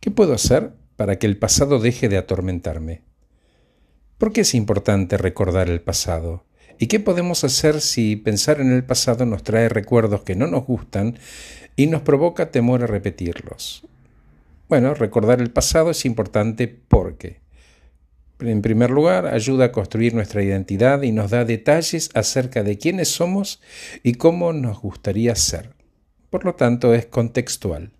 ¿Qué puedo hacer para que el pasado deje de atormentarme? ¿Por qué es importante recordar el pasado? ¿Y qué podemos hacer si pensar en el pasado nos trae recuerdos que no nos gustan y nos provoca temor a repetirlos? Bueno, recordar el pasado es importante porque, en primer lugar, ayuda a construir nuestra identidad y nos da detalles acerca de quiénes somos y cómo nos gustaría ser. Por lo tanto, es contextual.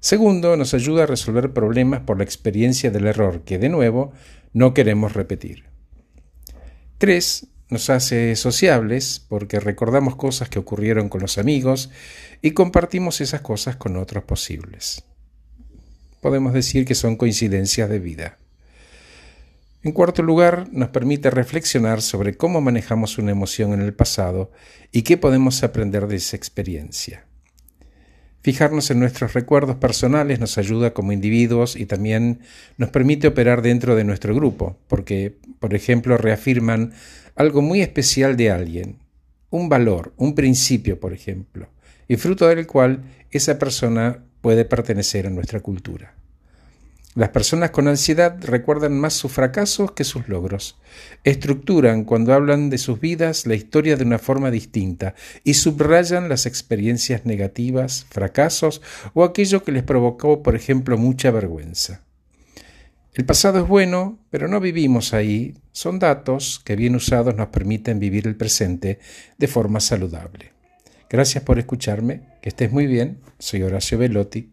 Segundo, nos ayuda a resolver problemas por la experiencia del error que, de nuevo, no queremos repetir. Tres, nos hace sociables porque recordamos cosas que ocurrieron con los amigos y compartimos esas cosas con otros posibles. Podemos decir que son coincidencias de vida. En cuarto lugar, nos permite reflexionar sobre cómo manejamos una emoción en el pasado y qué podemos aprender de esa experiencia. Fijarnos en nuestros recuerdos personales nos ayuda como individuos y también nos permite operar dentro de nuestro grupo, porque, por ejemplo, reafirman algo muy especial de alguien, un valor, un principio, por ejemplo, y fruto del cual esa persona puede pertenecer a nuestra cultura. Las personas con ansiedad recuerdan más sus fracasos que sus logros. Estructuran cuando hablan de sus vidas la historia de una forma distinta y subrayan las experiencias negativas, fracasos o aquello que les provocó, por ejemplo, mucha vergüenza. El pasado es bueno, pero no vivimos ahí. Son datos que bien usados nos permiten vivir el presente de forma saludable. Gracias por escucharme, que estés muy bien. Soy Horacio Velotti